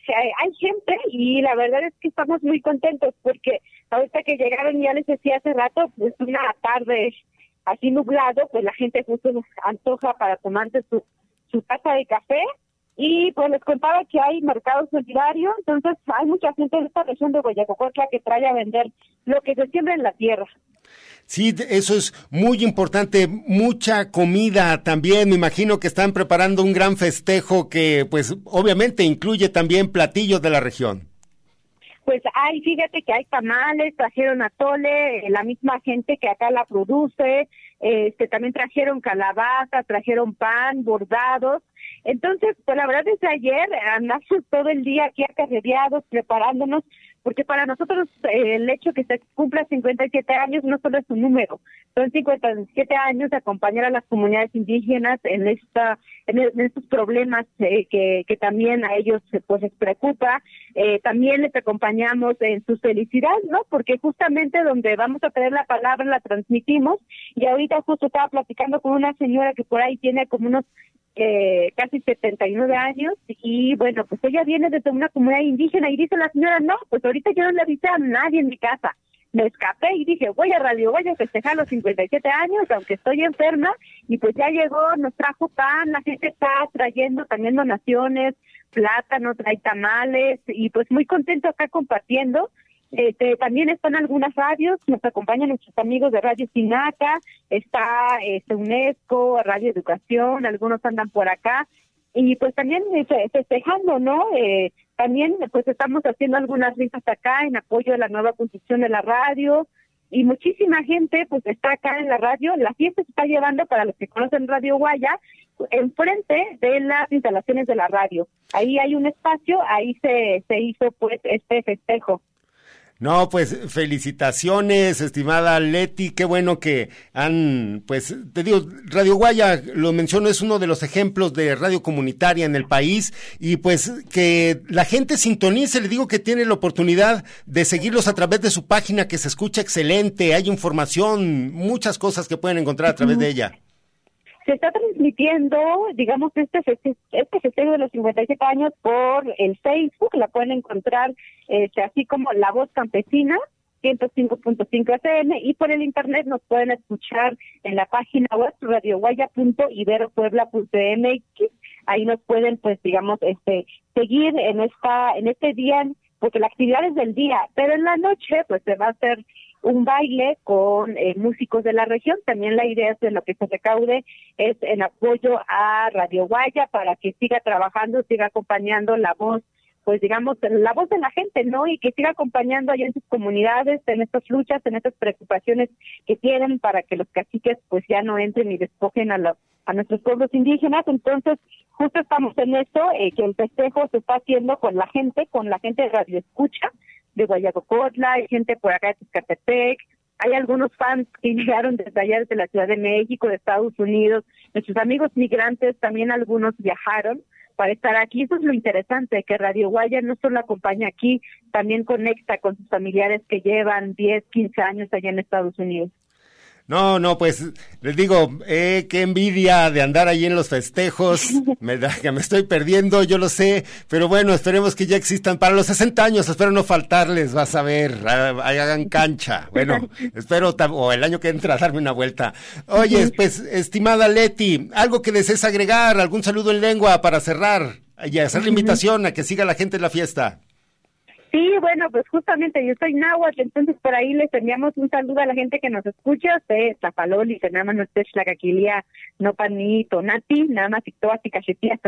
U: hay gente y la verdad es que estamos muy contentos porque ahorita que llegaron ya les decía hace rato, pues una tarde así nublado, pues la gente justo antoja para tomarse su, su taza de café y pues les contaba que hay mercado solidario, entonces hay mucha gente en esta región de Guayacocotla que trae a vender lo que se siembra en la tierra.
D: Sí, eso es muy importante, mucha comida también, me imagino que están preparando un gran festejo que pues obviamente incluye también platillos de la región.
U: Pues hay, fíjate que hay tamales, trajeron atole, eh, la misma gente que acá la produce, este también trajeron calabaza, trajeron pan, bordados, entonces, pues la verdad desde ayer andamos todo el día aquí acarreados, preparándonos, porque para nosotros eh, el hecho que se cumpla 57 años no solo es un número, son 57 años de acompañar a las comunidades indígenas en esta en, estos problemas eh, que, que también a ellos pues les preocupa, eh, también les acompañamos en su felicidad, ¿no? Porque justamente donde vamos a tener la palabra la transmitimos y ahorita justo estaba platicando con una señora que por ahí tiene como unos eh, casi 79 años y bueno, pues ella viene desde una comunidad indígena y dice la señora, no, pues ahorita yo no le avisé a nadie en mi casa. Me escapé y dije, voy a Radio, voy a festejar los 57 años, aunque estoy enferma, y pues ya llegó, nos trajo pan, la gente está trayendo también donaciones, plátano, trae tamales, y pues muy contento acá compartiendo. Este, también están algunas radios, nos acompañan nuestros amigos de Radio Sinaca, está este, UNESCO, Radio Educación, algunos andan por acá, y pues también este, festejando, ¿no? Eh, también pues estamos haciendo algunas risas acá en apoyo de la nueva construcción de la radio, y muchísima gente pues está acá en la radio, la fiesta se está llevando para los que conocen Radio Guaya, enfrente de las instalaciones de la radio. Ahí hay un espacio, ahí se, se hizo pues este festejo.
D: No, pues felicitaciones, estimada Leti, qué bueno que han, pues te digo, Radio Guaya, lo menciono, es uno de los ejemplos de radio comunitaria en el país y pues que la gente sintonice, le digo que tiene la oportunidad de seguirlos a través de su página que se escucha excelente, hay información, muchas cosas que pueden encontrar a través de ella
U: se está transmitiendo, digamos, este, este festejo de los 57 años por el Facebook, la pueden encontrar este, así como La Voz Campesina, 105.5 FM y por el internet nos pueden escuchar en la página web radioguaya.iberopuebla.mx. Ahí nos pueden, pues, digamos, este, seguir en esta, en este día, porque la actividad es del día, pero en la noche, pues, se va a hacer un baile con eh, músicos de la región. También la idea es de lo que se recaude es en apoyo a Radio Guaya para que siga trabajando, siga acompañando la voz pues digamos, la voz de la gente, ¿no? Y que siga acompañando allá en sus comunidades, en estas luchas, en estas preocupaciones que tienen para que los caciques pues ya no entren y despojen a, los, a nuestros pueblos indígenas. Entonces, justo estamos en esto, eh, que el festejo se está haciendo con la gente, con la gente de Radio Escucha, de Guayacocotla, hay gente por acá de Tizcatepec, hay algunos fans que llegaron desde allá, desde la Ciudad de México, de Estados Unidos, nuestros amigos migrantes también algunos viajaron para estar aquí. Eso es lo interesante, que Radio Guaya no solo acompaña aquí, también conecta con sus familiares que llevan 10, 15 años allá en Estados Unidos.
D: No, no, pues les digo, eh, qué envidia de andar ahí en los festejos, me da que me estoy perdiendo, yo lo sé, pero bueno, esperemos que ya existan. Para los 60 años, espero no faltarles, vas a ver, hagan cancha, bueno, espero, o el año que entra, darme una vuelta. Oye, pues, estimada Leti, algo que desees agregar, algún saludo en lengua para cerrar y hacer la invitación a que siga la gente en la fiesta.
U: Sí, bueno, pues justamente yo soy náhuatl, entonces por ahí les enviamos un saludo a la gente que nos escucha, usted, Zapaloli, se llama nuestra Caquilia, no panito, nati, nada más y cachetías,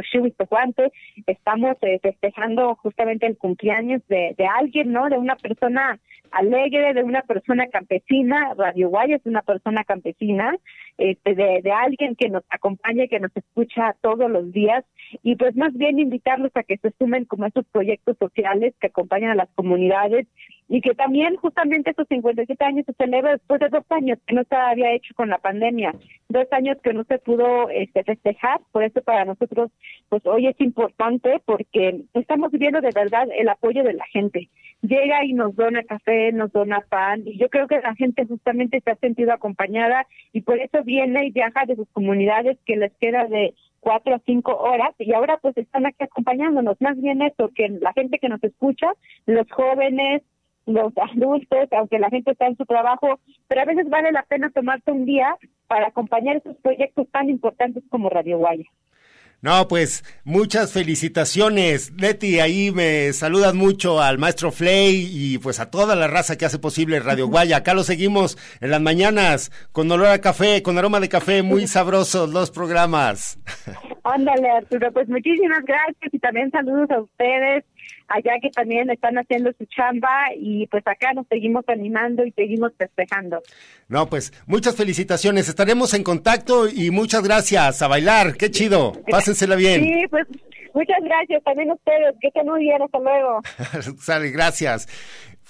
U: guante, estamos eh, festejando justamente el cumpleaños de, de alguien, ¿no? De una persona alegre, de una persona campesina, Radio Guaya es una persona campesina, este, de, alguien que nos acompaña, que nos escucha todos los días, y pues más bien invitarlos a que se sumen como estos proyectos sociales que acompañan a las comunidades y que también justamente estos 57 años se celebra después de dos años que no se había hecho con la pandemia, dos años que no se pudo este, festejar, por eso para nosotros pues hoy es importante porque estamos viviendo de verdad el apoyo de la gente. Llega y nos dona café, nos dona pan y yo creo que la gente justamente se ha sentido acompañada y por eso viene y viaja de sus comunidades que les queda de cuatro o cinco horas y ahora pues están aquí acompañándonos. Más bien eso, que la gente que nos escucha, los jóvenes, los adultos, aunque la gente está en su trabajo, pero a veces vale la pena tomarse un día para acompañar esos proyectos tan importantes como Radio Guaya.
D: No, pues muchas felicitaciones. Leti, ahí me saludan mucho al maestro Flay y pues a toda la raza que hace posible Radio Guaya. Acá lo seguimos en las mañanas con olor a café, con aroma de café, muy sabrosos los programas.
U: Ándale, Arturo, pues muchísimas gracias y también saludos a ustedes allá que también están haciendo su chamba y pues acá nos seguimos animando y seguimos festejando.
D: No, pues muchas felicitaciones, estaremos en contacto y muchas gracias, a bailar, qué chido, pásensela bien.
U: Sí, pues muchas gracias también a ustedes, que estén muy bien, hasta luego.
D: Sale, gracias.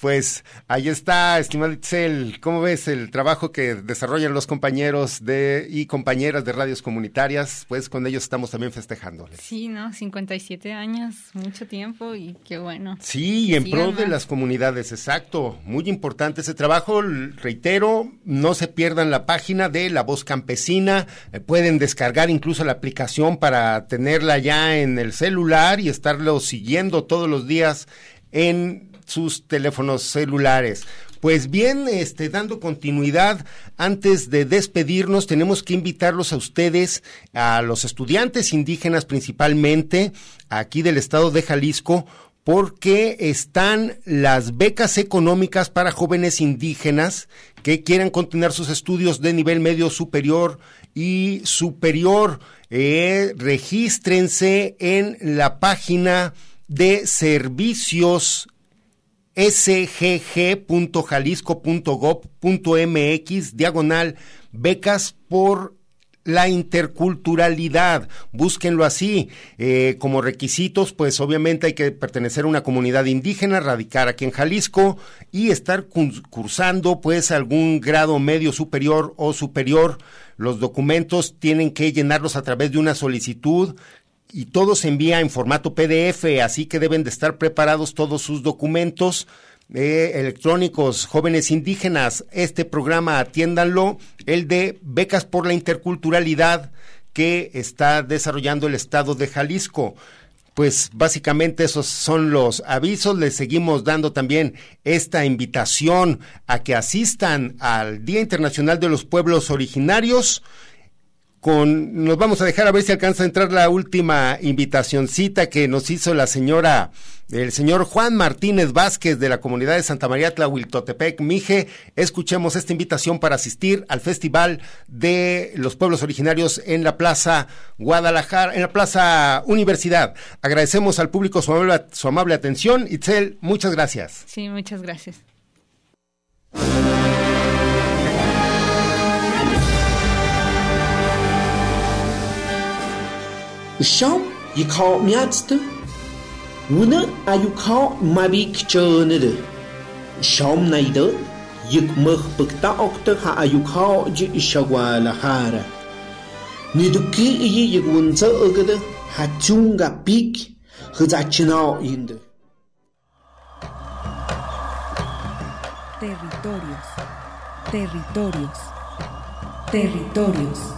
D: Pues ahí está, estimado Itzel, ¿cómo ves el trabajo que desarrollan los compañeros de y compañeras de radios comunitarias? Pues con ellos estamos también festejando.
E: Sí, ¿no? 57 años, mucho tiempo y qué bueno.
D: Sí, y en pro de las comunidades, exacto. Muy importante ese trabajo, reitero, no se pierdan la página de La Voz Campesina, eh, pueden descargar incluso la aplicación para tenerla ya en el celular y estarlo siguiendo todos los días en sus teléfonos celulares. Pues bien, este, dando continuidad, antes de despedirnos, tenemos que invitarlos a ustedes, a los estudiantes indígenas principalmente, aquí del estado de Jalisco, porque están las becas económicas para jóvenes indígenas que quieran continuar sus estudios de nivel medio superior y superior. Eh, regístrense en la página de servicios sgg.jalisco.gov.mx, diagonal, becas por la interculturalidad. Búsquenlo así. Eh, como requisitos, pues obviamente hay que pertenecer a una comunidad indígena, radicar aquí en Jalisco y estar cursando pues algún grado medio superior o superior. Los documentos tienen que llenarlos a través de una solicitud y todo se envía en formato PDF, así que deben de estar preparados todos sus documentos eh, electrónicos, jóvenes indígenas. Este programa atiéndanlo, el de becas por la interculturalidad que está desarrollando el estado de Jalisco. pues básicamente esos son los avisos. Les seguimos dando también esta invitación a que asistan al Día Internacional de los Pueblos Originarios con, nos vamos a dejar a ver si alcanza a entrar la última invitacioncita que nos hizo la señora, el señor Juan Martínez Vázquez de la comunidad de Santa María Tlahuiltotepec, Mije. Escuchemos esta invitación para asistir al Festival de los Pueblos Originarios en la Plaza Guadalajara, en la Plaza Universidad. Agradecemos al público su amable, su amable atención. Itzel, muchas gracias.
E: Sí, muchas gracias.
V: Shop yi khaw myatst Wuna ayu khaw mabi kchönede Shom naide yik yi yik wunza ugede ha chunga pik Hzachinaw inde
B: Territorios, territorios, territorios.